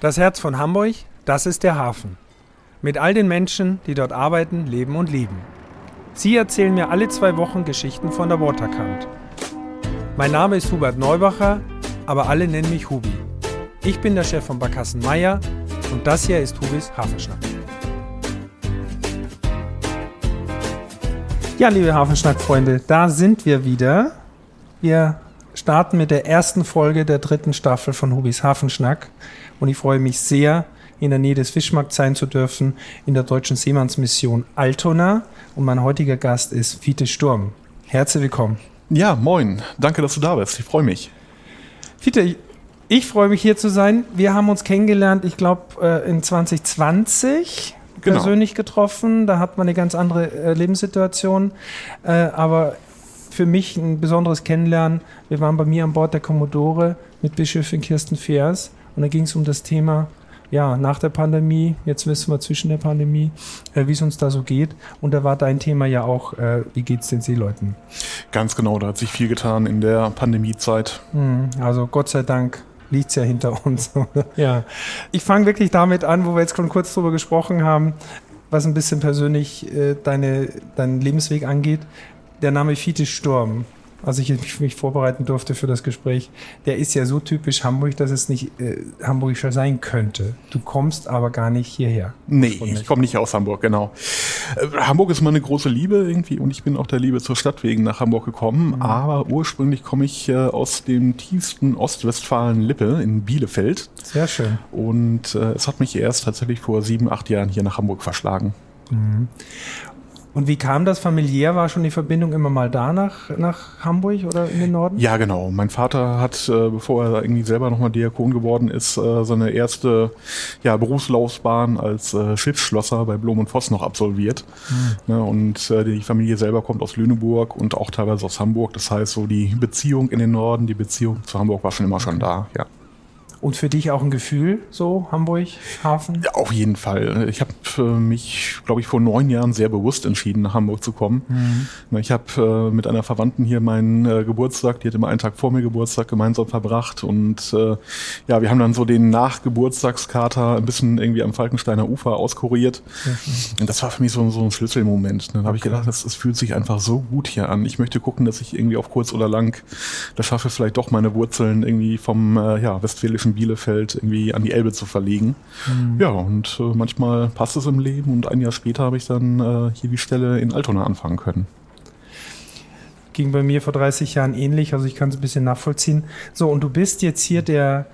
Das Herz von Hamburg, das ist der Hafen. Mit all den Menschen, die dort arbeiten, leben und lieben. Sie erzählen mir alle zwei Wochen Geschichten von der Waterkant. Mein Name ist Hubert Neubacher, aber alle nennen mich Hubi. Ich bin der Chef von Barkassen Meier und das hier ist Hubis Hafenschnack. Ja, liebe Hafenschnack-Freunde, da sind wir wieder. Wir starten mit der ersten Folge der dritten Staffel von Hubis Hafenschnack und ich freue mich sehr, in der Nähe des Fischmarkts sein zu dürfen, in der deutschen Seemannsmission Altona. Und mein heutiger Gast ist Fiete Sturm. Herzlich willkommen. Ja, moin. Danke, dass du da bist. Ich freue mich. Fiete, ich, freue mich hier zu sein. Wir haben uns kennengelernt, ich glaube, äh, in 2020 genau. persönlich getroffen. Da hat man eine ganz andere äh, Lebenssituation. Äh, aber für mich ein besonderes Kennenlernen. Wir waren bei mir an Bord der Commodore mit Bischöfin Kirsten Feers und da ging es um das Thema, ja, nach der Pandemie, jetzt wissen wir zwischen der Pandemie, äh, wie es uns da so geht. Und da war dein Thema ja auch, äh, wie geht es den Seeleuten? Ganz genau, da hat sich viel getan in der Pandemiezeit. Hm, also Gott sei Dank liegt es ja hinter uns. ja. Ich fange wirklich damit an, wo wir jetzt schon kurz drüber gesprochen haben, was ein bisschen persönlich äh, deine, deinen Lebensweg angeht. Der Name Fiete Sturm als ich mich vorbereiten durfte für das Gespräch, der ist ja so typisch Hamburg, dass es nicht äh, hamburgischer sein könnte. Du kommst aber gar nicht hierher. Nee, ich komme nicht aus Hamburg, genau. Äh, Hamburg ist meine große Liebe irgendwie und ich bin auch der Liebe zur Stadt wegen nach Hamburg gekommen. Mhm. Aber ursprünglich komme ich äh, aus dem tiefsten Ostwestfalen-Lippe in Bielefeld. Sehr schön. Und äh, es hat mich erst tatsächlich vor sieben, acht Jahren hier nach Hamburg verschlagen. Mhm. Und wie kam das familiär? War schon die Verbindung immer mal da nach, nach Hamburg oder in den Norden? Ja, genau. Mein Vater hat, äh, bevor er irgendwie selber nochmal Diakon geworden ist, äh, seine erste ja, Berufslaufbahn als äh, Schiffsschlosser bei Blom und Voss noch absolviert. Mhm. Ne, und die Familie selber kommt aus Lüneburg und auch teilweise aus Hamburg. Das heißt, so die Beziehung in den Norden, die Beziehung zu Hamburg war schon immer okay. schon da, ja. Und für dich auch ein Gefühl, so Hamburg, Hafen? Ja, auf jeden Fall. Ich habe mich, glaube ich, vor neun Jahren sehr bewusst entschieden, nach Hamburg zu kommen. Mhm. Ich habe äh, mit einer Verwandten hier meinen äh, Geburtstag, die hat immer einen Tag vor mir Geburtstag gemeinsam verbracht. Und äh, ja, wir haben dann so den Nachgeburtstagskater ein bisschen irgendwie am Falkensteiner Ufer auskuriert. Mhm. Und das war für mich so, so ein Schlüsselmoment. Dann habe ich gedacht, es fühlt sich einfach so gut hier an. Ich möchte gucken, dass ich irgendwie auf kurz oder lang das schaffe, vielleicht doch meine Wurzeln irgendwie vom ja, westfälischen zwischen Bielefeld irgendwie an die Elbe zu verlegen. Mhm. Ja, und äh, manchmal passt es im Leben und ein Jahr später habe ich dann äh, hier die Stelle in Altona anfangen können. Ging bei mir vor 30 Jahren ähnlich, also ich kann es ein bisschen nachvollziehen. So, und du bist jetzt hier der,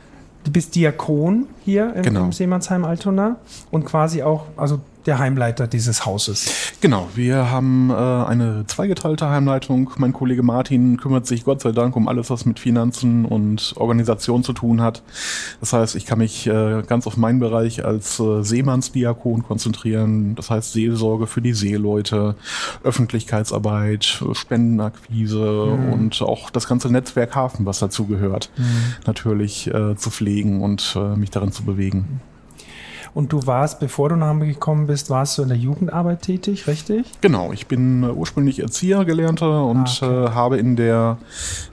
du bist Diakon hier im, genau. im Seemannsheim Altona und quasi auch, also der Heimleiter dieses Hauses. Genau, wir haben äh, eine zweigeteilte Heimleitung. Mein Kollege Martin kümmert sich Gott sei Dank um alles, was mit Finanzen und Organisation zu tun hat. Das heißt, ich kann mich äh, ganz auf meinen Bereich als äh, Seemannsdiakon konzentrieren. Das heißt Seelsorge für die Seeleute, Öffentlichkeitsarbeit, Spendenakquise mhm. und auch das ganze Netzwerk Hafen, was dazu gehört, mhm. natürlich äh, zu pflegen und äh, mich darin zu bewegen. Und du warst, bevor du nach Hamburg gekommen bist, warst du in der Jugendarbeit tätig, richtig? Genau, ich bin äh, ursprünglich Erzieher gelernter und ah, okay. äh, habe in der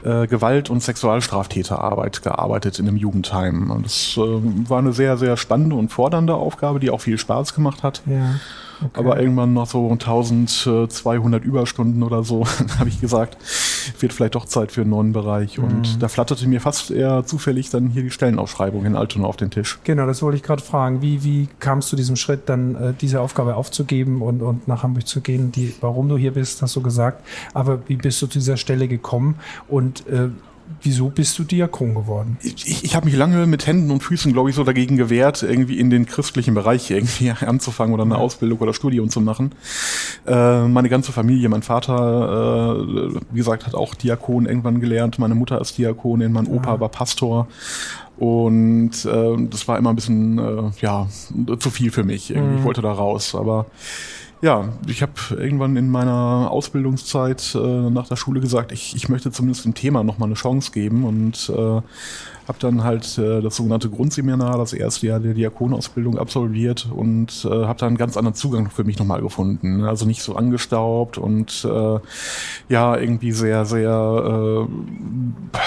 äh, Gewalt- und Sexualstraftäterarbeit gearbeitet in einem Jugendheim. Und das war eine sehr, sehr spannende und fordernde Aufgabe, die auch viel Spaß gemacht hat. Ja. Okay. Aber irgendwann nach so 1200 Überstunden oder so habe ich gesagt, wird vielleicht doch Zeit für einen neuen Bereich. Mhm. Und da flatterte mir fast eher zufällig dann hier die Stellenausschreibung in Altona auf den Tisch. Genau, das wollte ich gerade fragen. Wie, wie kamst du diesem Schritt, dann äh, diese Aufgabe aufzugeben und, und nach Hamburg zu gehen? Die, warum du hier bist, hast du gesagt. Aber wie bist du zu dieser Stelle gekommen? Und äh, Wieso bist du Diakon geworden? Ich, ich habe mich lange mit Händen und Füßen, glaube ich, so dagegen gewehrt, irgendwie in den christlichen Bereich irgendwie anzufangen oder eine Ausbildung oder Studium zu machen. Äh, meine ganze Familie, mein Vater, äh, wie gesagt, hat auch Diakon irgendwann gelernt. Meine Mutter ist Diakonin, mein Opa ah. war Pastor. Und äh, das war immer ein bisschen äh, ja zu viel für mich. Mhm. Ich wollte da raus, aber ja, ich habe irgendwann in meiner Ausbildungszeit äh, nach der Schule gesagt, ich, ich möchte zumindest dem Thema nochmal eine Chance geben und äh, habe dann halt äh, das sogenannte Grundseminar, das erste Jahr der Diakonausbildung absolviert und äh, habe dann einen ganz anderen Zugang für mich nochmal gefunden. Also nicht so angestaubt und äh, ja, irgendwie sehr, sehr äh,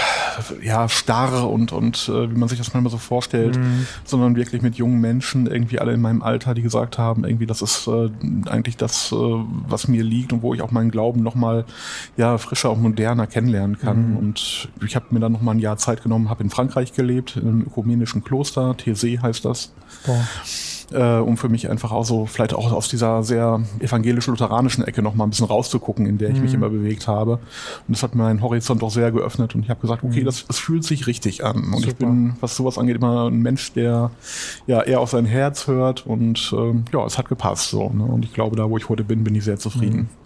ja, starr und, und äh, wie man sich das manchmal so vorstellt, mhm. sondern wirklich mit jungen Menschen, irgendwie alle in meinem Alter, die gesagt haben, irgendwie das ist äh, eigentlich das, äh, was mir liegt und wo ich auch meinen Glauben nochmal ja, frischer und moderner kennenlernen kann. Mhm. Und ich habe mir dann nochmal ein Jahr Zeit genommen, habe in Frankreich gelebt, in einem ökumenischen Kloster, TC heißt das. Boah äh, um für mich einfach auch so vielleicht auch aus dieser sehr evangelisch-lutheranischen Ecke noch mal ein bisschen rauszugucken, in der ich mhm. mich immer bewegt habe. Und das hat meinen Horizont auch sehr geöffnet und ich habe gesagt, okay, mhm. das, das fühlt sich richtig an. Und Super. ich bin, was sowas angeht, immer ein Mensch, der ja eher auf sein Herz hört und ähm, ja, es hat gepasst so. Ne? Und ich glaube, da wo ich heute bin, bin ich sehr zufrieden. Mhm.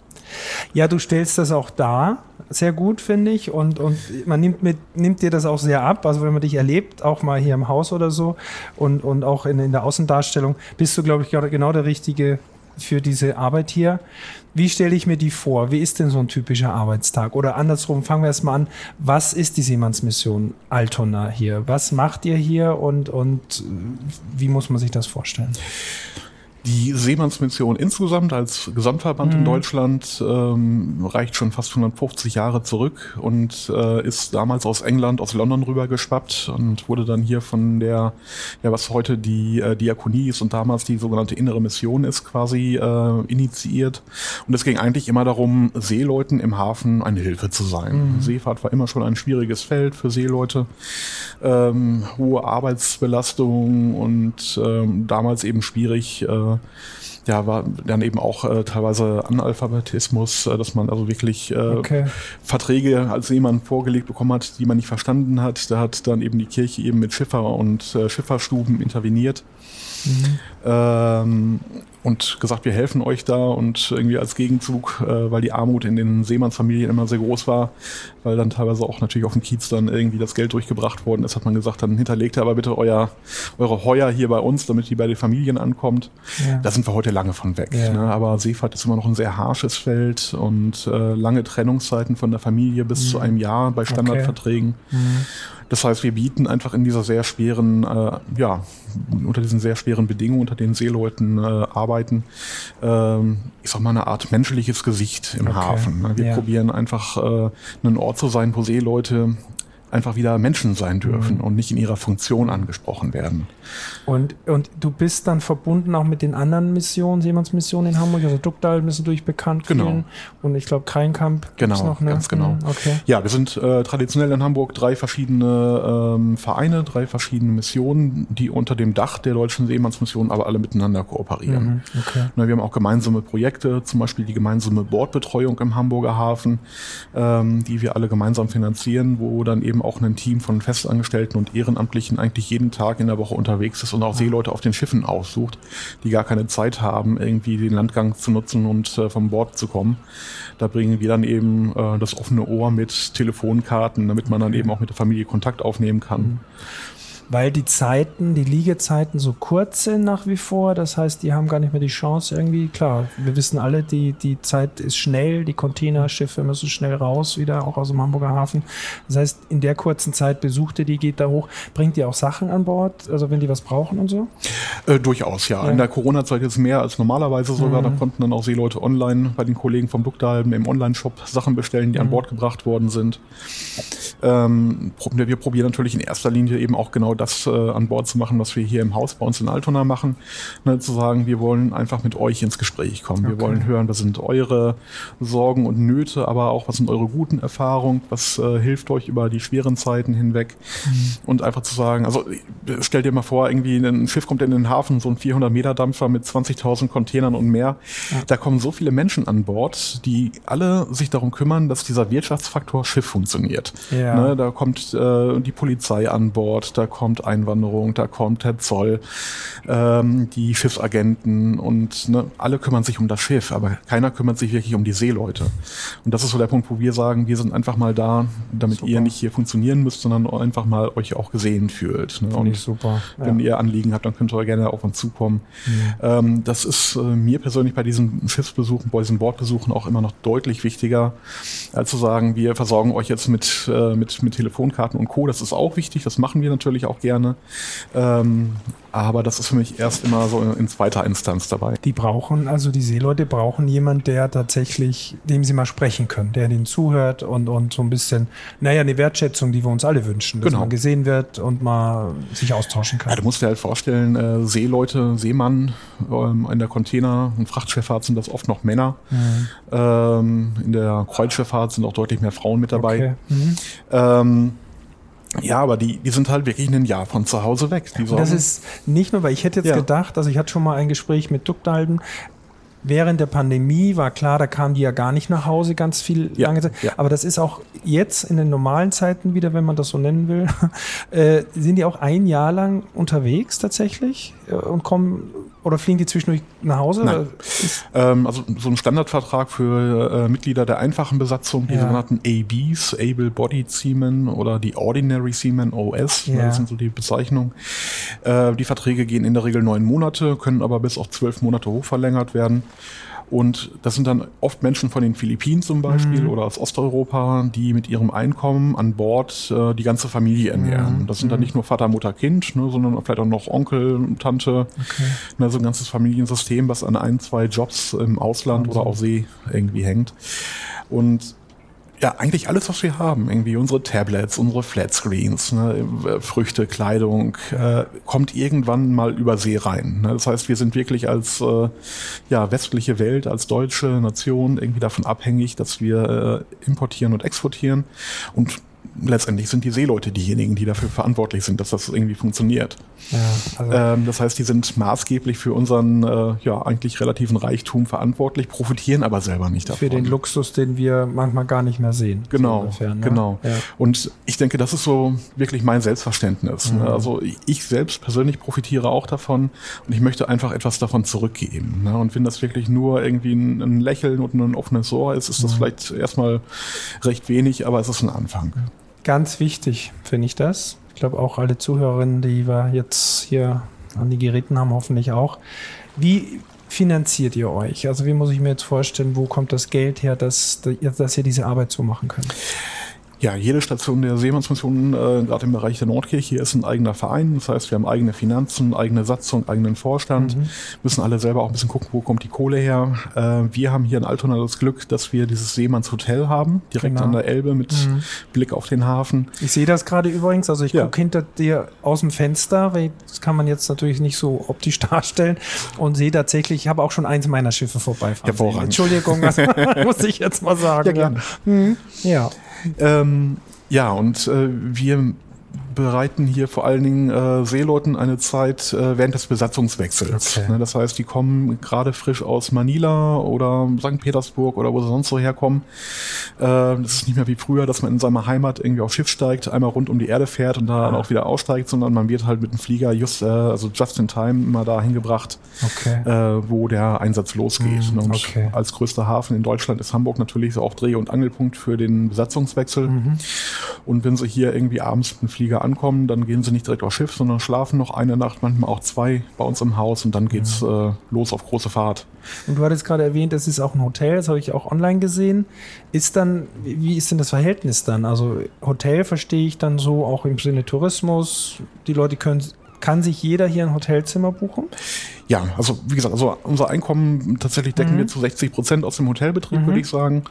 Ja, du stellst das auch dar, sehr gut, finde ich. Und, und man nimmt, mit, nimmt dir das auch sehr ab. Also wenn man dich erlebt, auch mal hier im Haus oder so und, und auch in, in der Außendarstellung, bist du, glaube ich, genau der Richtige für diese Arbeit hier. Wie stelle ich mir die vor? Wie ist denn so ein typischer Arbeitstag? Oder andersrum, fangen wir erstmal an. Was ist die Seemannsmission Altona hier? Was macht ihr hier und, und wie muss man sich das vorstellen? Die Seemannsmission insgesamt als Gesamtverband mhm. in Deutschland ähm, reicht schon fast 150 Jahre zurück und äh, ist damals aus England, aus London rüber geschwappt und wurde dann hier von der, ja was heute die äh, Diakonie ist und damals die sogenannte innere Mission ist, quasi äh, initiiert. Und es ging eigentlich immer darum, Seeleuten im Hafen eine Hilfe zu sein. Mhm. Seefahrt war immer schon ein schwieriges Feld für Seeleute. Ähm, hohe Arbeitsbelastung und ähm, damals eben schwierig, äh, ja, war dann eben auch äh, teilweise Analphabetismus, äh, dass man also wirklich äh, okay. Verträge als jemand vorgelegt bekommen hat, die man nicht verstanden hat. Da hat dann eben die Kirche eben mit Schiffer und äh, Schifferstuben interveniert. Mhm. Ähm, und gesagt, wir helfen euch da und irgendwie als Gegenzug, äh, weil die Armut in den Seemannsfamilien immer sehr groß war, weil dann teilweise auch natürlich auf dem Kiez dann irgendwie das Geld durchgebracht worden ist, hat man gesagt, dann hinterlegt aber bitte euer, eure Heuer hier bei uns, damit die bei den Familien ankommt. Ja. Da sind wir heute lange von weg. Ja. Ne? Aber Seefahrt ist immer noch ein sehr harsches Feld und äh, lange Trennungszeiten von der Familie bis mhm. zu einem Jahr bei Standardverträgen. Okay. Mhm. Das heißt, wir bieten einfach in dieser sehr schweren, äh, ja, unter diesen sehr schweren Bedingungen, unter denen Seeleuten äh, arbeiten, ähm, ich sag mal, eine Art menschliches Gesicht im okay. Hafen. Ne? Wir ja. probieren einfach äh, einen Ort zu sein, wo Seeleute einfach wieder Menschen sein dürfen mhm. und nicht in ihrer Funktion angesprochen werden. Und, und du bist dann verbunden auch mit den anderen Missionen, Seemannsmissionen in Hamburg, also Duckdal müssen durch bekannt genau. Und ich glaube Kreinkamp genau, noch, ne? ganz genau. Mhm, okay. Ja, wir sind äh, traditionell in Hamburg drei verschiedene ähm, Vereine, drei verschiedene Missionen, die unter dem Dach der deutschen Seemannsmission aber alle miteinander kooperieren. Mhm, okay. Na, wir haben auch gemeinsame Projekte, zum Beispiel die gemeinsame Bordbetreuung im Hamburger Hafen, ähm, die wir alle gemeinsam finanzieren, wo dann eben auch ein Team von Festangestellten und Ehrenamtlichen eigentlich jeden Tag in der Woche unterwegs ist und auch Seeleute auf den Schiffen aussucht, die gar keine Zeit haben, irgendwie den Landgang zu nutzen und äh, vom Bord zu kommen. Da bringen wir dann eben äh, das offene Ohr mit Telefonkarten, damit man dann eben auch mit der Familie Kontakt aufnehmen kann. Mhm weil die Zeiten, die Liegezeiten so kurz sind nach wie vor. Das heißt, die haben gar nicht mehr die Chance irgendwie. Klar, wir wissen alle, die, die Zeit ist schnell, die Containerschiffe müssen schnell raus, wieder auch aus dem Hamburger Hafen. Das heißt, in der kurzen Zeit besucht ihr die, geht da hoch. Bringt ihr auch Sachen an Bord, also wenn die was brauchen und so? Äh, durchaus, ja. ja. In der Corona-Zeit jetzt mehr als normalerweise sogar. Mhm. Da konnten dann auch Seeleute online bei den Kollegen vom Duckdalben im Online-Shop Sachen bestellen, die mhm. an Bord gebracht worden sind. Ähm, wir probieren natürlich in erster Linie eben auch genau das äh, an Bord zu machen, was wir hier im Haus bei uns in Altona machen. Ne, zu sagen, wir wollen einfach mit euch ins Gespräch kommen. Okay. Wir wollen hören, was sind eure Sorgen und Nöte, aber auch was sind eure guten Erfahrungen, was äh, hilft euch über die schweren Zeiten hinweg. Mhm. Und einfach zu sagen, also stell dir mal vor, irgendwie ein Schiff kommt in den Hafen, so ein 400 Meter Dampfer mit 20.000 Containern und mehr. Ja. Da kommen so viele Menschen an Bord, die alle sich darum kümmern, dass dieser Wirtschaftsfaktor Schiff funktioniert. Ja. Ne, da kommt äh, die Polizei an Bord, da kommt Einwanderung, da kommt der Zoll, ähm, die Schiffsagenten und ne, alle kümmern sich um das Schiff, aber keiner kümmert sich wirklich um die Seeleute. Und das ist so der Punkt, wo wir sagen, wir sind einfach mal da, damit super. ihr nicht hier funktionieren müsst, sondern einfach mal euch auch gesehen fühlt. Ne? Und super. Ja. wenn ihr Anliegen habt, dann könnt ihr gerne auf uns zukommen. Mhm. Ähm, das ist äh, mir persönlich bei diesen Schiffsbesuchen, bei diesen Bordbesuchen auch immer noch deutlich wichtiger, als zu sagen, wir versorgen euch jetzt mit, äh, mit, mit Telefonkarten und Co. Das ist auch wichtig, das machen wir natürlich auch gerne. Ähm, aber das ist für mich erst immer so in, in, zweiter Instanz dabei. Die brauchen, also die Seeleute brauchen jemanden, der tatsächlich, dem sie mal sprechen können, der ihnen zuhört und, und so ein bisschen, naja, eine Wertschätzung, die wir uns alle wünschen, dass genau. man gesehen wird und mal sich austauschen kann. Ja, du musst dir halt vorstellen, äh, Seeleute, Seemann ähm, in der Container- und Frachtschifffahrt sind das oft noch Männer. Mhm. Ähm, in der Kreuzschifffahrt sind auch deutlich mehr Frauen mit dabei. Okay. Mhm. Ähm, ja, aber die, die sind halt wirklich ein Jahr von zu Hause weg. Das ist nicht nur, weil ich hätte jetzt ja. gedacht, also ich hatte schon mal ein Gespräch mit Duckdalben, während der Pandemie war klar, da kamen die ja gar nicht nach Hause ganz viel ja, lange Zeit. Ja. Aber das ist auch jetzt in den normalen Zeiten wieder, wenn man das so nennen will, äh, sind die auch ein Jahr lang unterwegs tatsächlich äh, und kommen oder fliegen die zwischendurch nach Hause? Nein. Ähm, also so ein Standardvertrag für äh, Mitglieder der einfachen Besatzung, die ja. sogenannten ABs, Able Bodied Seamen oder die Ordinary Seamen OS, ja. das sind so die Bezeichnungen. Äh, die Verträge gehen in der Regel neun Monate, können aber bis auf zwölf Monate hochverlängert werden. Und das sind dann oft Menschen von den Philippinen zum Beispiel mhm. oder aus Osteuropa, die mit ihrem Einkommen an Bord äh, die ganze Familie ernähren. Mhm. Das sind dann mhm. nicht nur Vater, Mutter, Kind, ne, sondern vielleicht auch noch Onkel, Tante. Okay. Ne, so ein ganzes Familiensystem, was an ein, zwei Jobs im Ausland Wahnsinn. oder auf See irgendwie hängt. Und ja, eigentlich alles, was wir haben. Irgendwie unsere Tablets, unsere Flatscreens, ne, Früchte, Kleidung, äh, kommt irgendwann mal über See rein. Ne? Das heißt, wir sind wirklich als äh, ja, westliche Welt, als deutsche Nation irgendwie davon abhängig, dass wir äh, importieren und exportieren. Und letztendlich sind die Seeleute diejenigen, die dafür verantwortlich sind, dass das irgendwie funktioniert. Ja, also ähm, das heißt, die sind maßgeblich für unseren äh, ja eigentlich relativen Reichtum verantwortlich, profitieren aber selber nicht davon. Für den Luxus, den wir manchmal gar nicht mehr sehen. Genau, so ungefähr, ne? genau. Ja. Und ich denke, das ist so wirklich mein Selbstverständnis. Ne? Mhm. Ne? Also ich selbst persönlich profitiere auch davon und ich möchte einfach etwas davon zurückgeben. Ne? Und wenn das wirklich nur irgendwie ein, ein Lächeln und ein offenes Ohr ist, ist das mhm. vielleicht erstmal recht wenig, aber es ist ein Anfang. Ganz wichtig finde ich das. Ich glaube auch alle Zuhörerinnen, die wir jetzt hier an die Geräten haben, hoffentlich auch. Wie finanziert ihr euch? Also wie muss ich mir jetzt vorstellen, wo kommt das Geld her, dass, dass ihr diese Arbeit so machen könnt? Ja, jede Station der Seemannsmission, äh, gerade im Bereich der Nordkirche, ist ein eigener Verein. Das heißt, wir haben eigene Finanzen, eigene Satzung, eigenen Vorstand, mhm. müssen alle selber auch ein bisschen gucken, wo kommt die Kohle her. Äh, wir haben hier in Altona das Glück, dass wir dieses Seemannshotel haben, direkt genau. an der Elbe mit mhm. Blick auf den Hafen. Ich sehe das gerade übrigens, also ich ja. gucke hinter dir aus dem Fenster, weil das kann man jetzt natürlich nicht so optisch darstellen und sehe tatsächlich, ich habe auch schon eins meiner Schiffe vorbeifahren. Hervorragend. Entschuldigung, das muss ich jetzt mal sagen. Ja. Ja. Mhm. ja. Ähm, ja, und äh, wir bereiten hier vor allen Dingen äh, Seeleuten eine Zeit äh, während des Besatzungswechsels. Okay. Ne, das heißt, die kommen gerade frisch aus Manila oder St. Petersburg oder wo sie sonst so herkommen. Äh, das ist nicht mehr wie früher, dass man in seiner Heimat irgendwie auf Schiff steigt, einmal rund um die Erde fährt und dann ah. auch wieder aussteigt, sondern man wird halt mit dem Flieger just, äh, also just in time immer dahin gebracht, okay. äh, wo der Einsatz losgeht. Mm, und okay. als größter Hafen in Deutschland ist Hamburg natürlich auch Dreh- und Angelpunkt für den Besatzungswechsel. Mhm. Und wenn sie hier irgendwie abends mit dem Flieger ankommen, dann gehen sie nicht direkt aufs Schiff, sondern schlafen noch eine Nacht, manchmal auch zwei bei uns im Haus und dann geht's ja. äh, los auf große Fahrt. Und du hattest gerade erwähnt, es ist auch ein Hotel, das habe ich auch online gesehen. Ist dann, wie ist denn das Verhältnis dann? Also Hotel verstehe ich dann so auch im Sinne Tourismus. Die Leute können, kann sich jeder hier ein Hotelzimmer buchen? Ja, also wie gesagt, also unser Einkommen tatsächlich decken mhm. wir zu 60 Prozent aus dem Hotelbetrieb, mhm. würde ich sagen.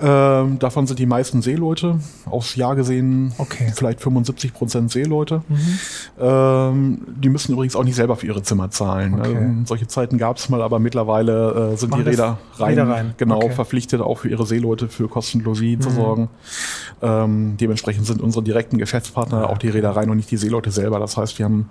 Ähm, davon sind die meisten Seeleute. Aufs Jahr gesehen okay. vielleicht 75 Prozent Seeleute. Mhm. Ähm, die müssen übrigens auch nicht selber für ihre Zimmer zahlen. Okay. Ähm, solche Zeiten gab es mal, aber mittlerweile äh, sind Machen die Räder rein, rein, genau okay. verpflichtet, auch für ihre Seeleute für Kostenlogie zu mhm. sorgen. Ähm, dementsprechend sind unsere direkten Geschäftspartner auch die Reedereien und nicht die Seeleute selber. Das heißt, wir haben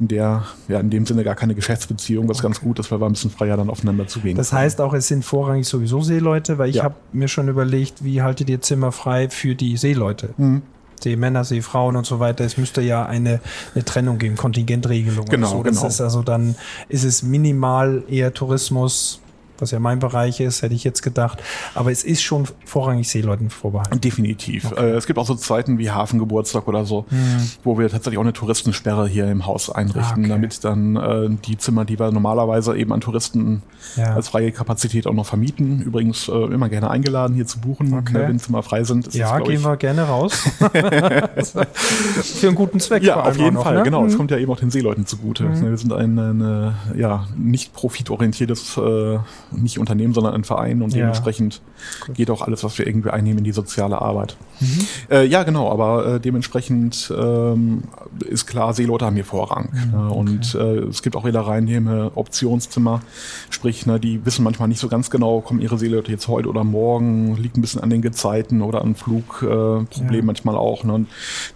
in der, ja, in dem Sinne gar keine Geschäftsbeziehung Beziehung, was okay. ganz gut ist, weil wir ein bisschen freier dann aufeinander zugehen. Das heißt auch, es sind vorrangig sowieso Seeleute, weil ich ja. habe mir schon überlegt, wie haltet ihr Zimmer frei für die Seeleute? Mhm. Seemänner, Seefrauen und so weiter. Es müsste ja eine, eine Trennung geben, Kontingentregelung. Genau, so. Genau. ist also dann ist es minimal eher Tourismus, was ja mein Bereich ist, hätte ich jetzt gedacht. Aber es ist schon vorrangig Seeleuten vorbehalten. Definitiv. Okay. Äh, es gibt auch so Zeiten wie Hafengeburtstag oder so, hm. wo wir tatsächlich auch eine Touristensperre hier im Haus einrichten, ah, okay. damit dann äh, die Zimmer, die wir normalerweise eben an Touristen ja. als freie Kapazität auch noch vermieten, übrigens äh, immer gerne eingeladen hier zu buchen, okay. Ne, wenn Zimmer frei sind. ja, das, gehen wir gerne raus. Für einen guten Zweck. Ja, auf jeden noch, Fall, ne? genau. Es mhm. kommt ja eben auch den Seeleuten zugute. Mhm. Wir sind ein, eine, ja, nicht profitorientiertes äh, nicht Unternehmen, sondern ein Verein und ja. dementsprechend cool. geht auch alles, was wir irgendwie einnehmen, in die soziale Arbeit. Mhm. Äh, ja, genau, aber äh, dementsprechend ähm, ist klar, Seeleute haben hier Vorrang. Mhm, ne? Und äh, es gibt auch Reedereien im Optionszimmer, sprich, ne, die wissen manchmal nicht so ganz genau, kommen ihre Seeleute jetzt heute oder morgen, liegt ein bisschen an den Gezeiten oder an Flugproblemen ja. manchmal auch. Ne? Und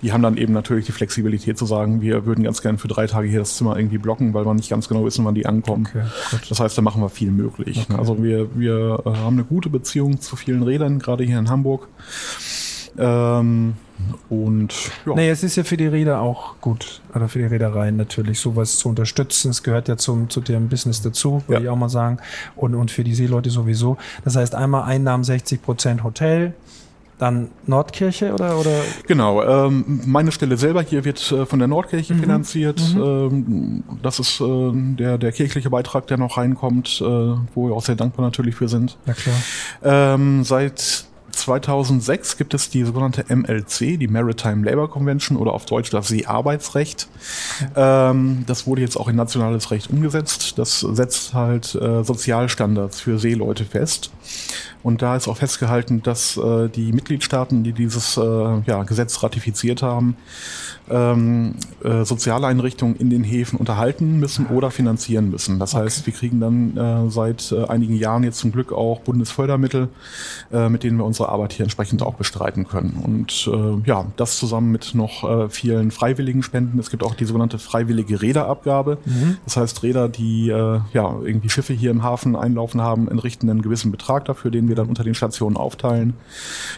die haben dann eben natürlich die Flexibilität zu sagen, wir würden ganz gerne für drei Tage hier das Zimmer irgendwie blocken, weil wir nicht ganz genau wissen, wann die ankommen. Okay, das heißt, da machen wir viel möglich. Okay. Also wir, wir äh, haben eine gute Beziehung zu vielen Rädern, gerade hier in Hamburg. Ähm, und ja. Naja, es ist ja für die Räder auch gut, oder für die Reedereien natürlich, sowas zu unterstützen. Es gehört ja zum, zu deren Business dazu, würde ja. ich auch mal sagen. Und, und für die Seeleute sowieso. Das heißt, einmal Einnahmen 60 Prozent Hotel, dann Nordkirche oder? oder? Genau, ähm, meine Stelle selber hier wird äh, von der Nordkirche mhm. finanziert. Mhm. Ähm, das ist äh, der, der kirchliche Beitrag, der noch reinkommt, äh, wo wir auch sehr dankbar natürlich für sind. Ja, klar. Ähm, seit 2006 gibt es die sogenannte MLC, die Maritime Labour Convention oder auf Deutsch das Seearbeitsrecht. Ähm, das wurde jetzt auch in nationales Recht umgesetzt. Das setzt halt äh, Sozialstandards für Seeleute fest. Und da ist auch festgehalten, dass äh, die Mitgliedstaaten, die dieses äh, ja, Gesetz ratifiziert haben, ähm, äh, Sozialeinrichtungen in den Häfen unterhalten müssen oder finanzieren müssen. Das okay. heißt, wir kriegen dann äh, seit äh, einigen Jahren jetzt zum Glück auch Bundesfördermittel, äh, mit denen wir unsere Arbeit hier entsprechend auch bestreiten können. Und äh, ja, das zusammen mit noch äh, vielen freiwilligen Spenden. Es gibt auch die sogenannte freiwillige Räderabgabe. Mhm. Das heißt, Räder, die äh, ja irgendwie Schiffe hier im Hafen einlaufen haben, entrichten einen gewissen Betrag dafür, den wir dann unter den Stationen aufteilen.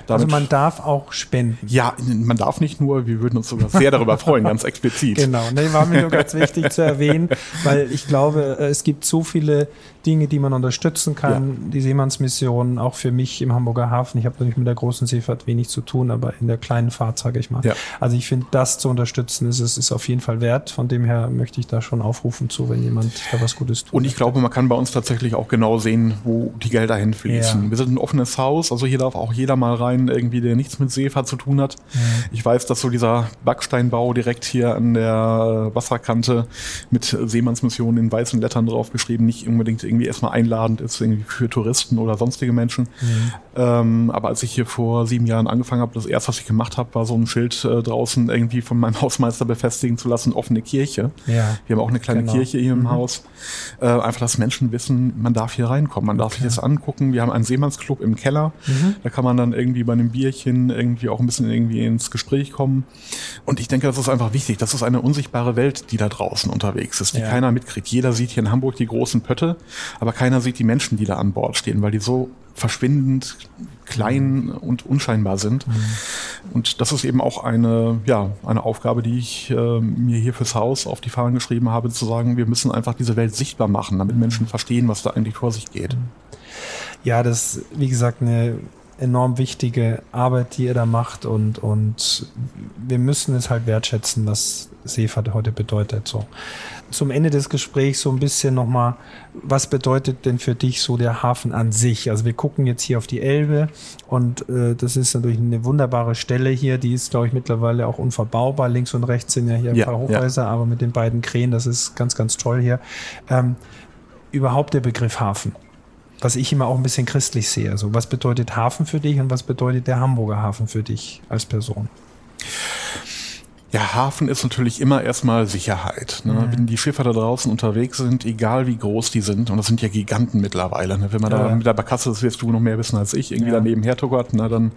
Damit, also man darf auch spenden. Ja, man darf nicht nur, wir würden uns sogar sehr darüber freuen, ganz explizit. Genau, ne, war mir nur ganz wichtig zu erwähnen, weil ich glaube, äh, es gibt so viele Dinge, die man unterstützen kann. Ja. Die Seemannsmission, auch für mich im Hamburger Hafen. Ich habe natürlich mit der großen Seefahrt wenig zu tun, aber in der kleinen Fahrt, sage ich mal. Ja. Also ich finde, das zu unterstützen, ist, ist, ist auf jeden Fall wert. Von dem her möchte ich da schon aufrufen zu, wenn jemand da was Gutes tut. Und ich glaube, man kann bei uns tatsächlich auch genau sehen, wo die Gelder hinfließen. Ja. Wir sind ein offenes Haus, also hier darf auch jeder mal rein, irgendwie, der nichts mit Seefahrt zu tun hat. Ich weiß, dass so dieser Backsteinbau direkt hier an der Wasserkante mit Seemannsmission in weißen Lettern drauf geschrieben, nicht unbedingt irgendwie erstmal einladend ist irgendwie für Touristen oder sonstige Menschen. Mhm. Ähm, aber als ich hier vor sieben Jahren angefangen habe, das erste, was ich gemacht habe, war so ein Schild äh, draußen irgendwie von meinem Hausmeister befestigen zu lassen, offene Kirche. Ja. Wir haben auch eine kleine genau. Kirche hier im mhm. Haus. Äh, einfach, dass Menschen wissen, man darf hier reinkommen, man darf okay. sich das angucken. Wir haben einen Seemannsclub im Keller. Mhm. Da kann man dann irgendwie bei einem Bierchen irgendwie auch ein bisschen irgendwie ins Gespräch kommen. Und ich denke, das ist einfach wichtig. Das ist eine unsichtbare Welt, die da draußen unterwegs ist, die ja. keiner mitkriegt. Jeder sieht hier in Hamburg die großen Pötte, aber keiner sieht die Menschen, die da an Bord stehen, weil die so verschwindend klein und unscheinbar sind. Mhm. Und das ist eben auch eine, ja, eine Aufgabe, die ich äh, mir hier fürs Haus auf die Fahnen geschrieben habe, zu sagen, wir müssen einfach diese Welt sichtbar machen, damit mhm. Menschen verstehen, was da eigentlich vor sich geht. Ja, das ist, wie gesagt, eine enorm wichtige Arbeit, die ihr da macht und, und wir müssen es halt wertschätzen, was Seefahrt heute bedeutet. So. Zum Ende des Gesprächs so ein bisschen nochmal, was bedeutet denn für dich so der Hafen an sich? Also wir gucken jetzt hier auf die Elbe und äh, das ist natürlich eine wunderbare Stelle hier, die ist glaube ich mittlerweile auch unverbaubar. Links und rechts sind ja hier ja, ein paar Hochhäuser, ja. aber mit den beiden Krähen, das ist ganz, ganz toll hier. Ähm, überhaupt der Begriff Hafen was ich immer auch ein bisschen christlich sehe. Also was bedeutet Hafen für dich und was bedeutet der Hamburger Hafen für dich als Person? Ja, Hafen ist natürlich immer erstmal Sicherheit. Ne? Mhm. Wenn die Schiffe da draußen unterwegs sind, egal wie groß die sind, und das sind ja Giganten mittlerweile, ne? wenn man ja. da mit der Barkasse, das wirst du noch mehr wissen als ich, irgendwie ja. daneben hertuckert, ne? dann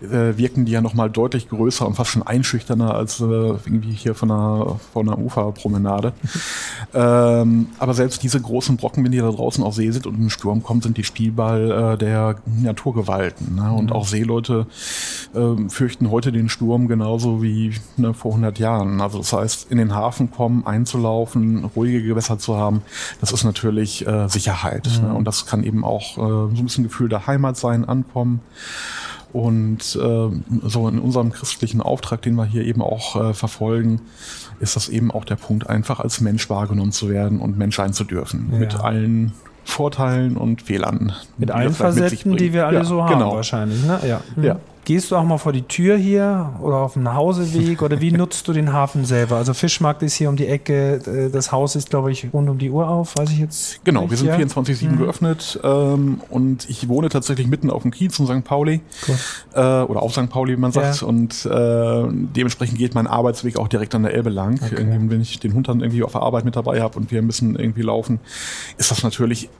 äh, wirken die ja nochmal deutlich größer und fast schon einschüchterner als äh, irgendwie hier von einer, von einer Uferpromenade. ähm, aber selbst diese großen Brocken, wenn die da draußen auf See sind und ein Sturm kommt, sind die Spielball äh, der Naturgewalten. Ne? Und mhm. auch Seeleute äh, fürchten heute den Sturm genauso wie ne, vor vor 100 Jahren. Also das heißt, in den Hafen kommen, einzulaufen, ruhige Gewässer zu haben, das ist natürlich äh, Sicherheit. Mhm. Ne? Und das kann eben auch äh, so ein bisschen Gefühl der Heimat sein, ankommen. Und äh, so in unserem christlichen Auftrag, den wir hier eben auch äh, verfolgen, ist das eben auch der Punkt, einfach als Mensch wahrgenommen zu werden und Mensch sein zu dürfen. Ja. Mit allen Vorteilen und Fehlern. Mit allen Facetten, die wir alle ja, so haben genau. wahrscheinlich. Ne? Ja. Mhm. ja. Gehst du auch mal vor die Tür hier oder auf dem Nachhauseweg oder wie nutzt du den Hafen selber? Also Fischmarkt ist hier um die Ecke, äh, das Haus ist, glaube ich, rund um die Uhr auf, weiß ich jetzt. Genau, wir sind 24-7 mhm. geöffnet ähm, und ich wohne tatsächlich mitten auf dem Kiez in St. Pauli cool. äh, oder auf St. Pauli, wie man sagt. Ja. Und äh, dementsprechend geht mein Arbeitsweg auch direkt an der Elbe lang. Okay. wenn ich den Hund dann irgendwie auf der Arbeit mit dabei habe und wir müssen irgendwie laufen, ist das natürlich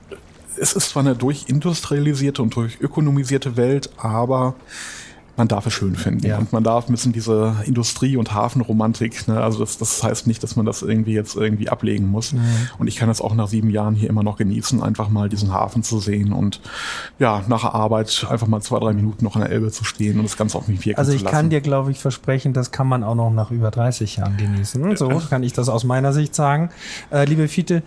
es ist zwar eine durchindustrialisierte und durchökonomisierte Welt, aber man darf es schön finden. Ja. Und man darf ein bisschen diese Industrie- und Hafenromantik, ne, also das, das heißt nicht, dass man das irgendwie jetzt irgendwie ablegen muss. Mhm. Und ich kann das auch nach sieben Jahren hier immer noch genießen, einfach mal diesen Hafen zu sehen und ja, nach der Arbeit einfach mal zwei, drei Minuten noch an der Elbe zu stehen und das Ganze auf mich wirken Also ich kann dir, glaube ich, versprechen, das kann man auch noch nach über 30 Jahren genießen. So kann ich das aus meiner Sicht sagen. Äh, liebe Fiete,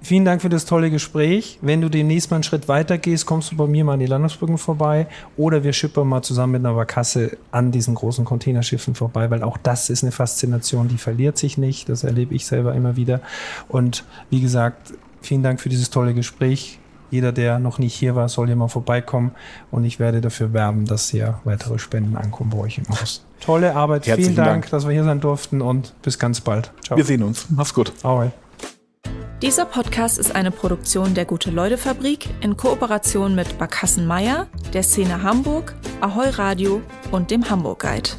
Vielen Dank für das tolle Gespräch. Wenn du demnächst mal einen Schritt weiter gehst, kommst du bei mir mal an die Landungsbrücken vorbei oder wir schippern mal zusammen mit einer Vakasse an diesen großen Containerschiffen vorbei, weil auch das ist eine Faszination, die verliert sich nicht. Das erlebe ich selber immer wieder. Und wie gesagt, vielen Dank für dieses tolle Gespräch. Jeder, der noch nicht hier war, soll hier mal vorbeikommen und ich werde dafür werben, dass hier weitere Spenden ankommen bei euch im Haus. Tolle Arbeit. Herzlichen Vielen Dank, Dank, dass wir hier sein durften und bis ganz bald. Ciao. Wir sehen uns. Mach's gut. Ahoi. Dieser Podcast ist eine Produktion der Gute-Leute-Fabrik in Kooperation mit Barkassen Meier, der Szene Hamburg, Ahoi Radio und dem Hamburg Guide.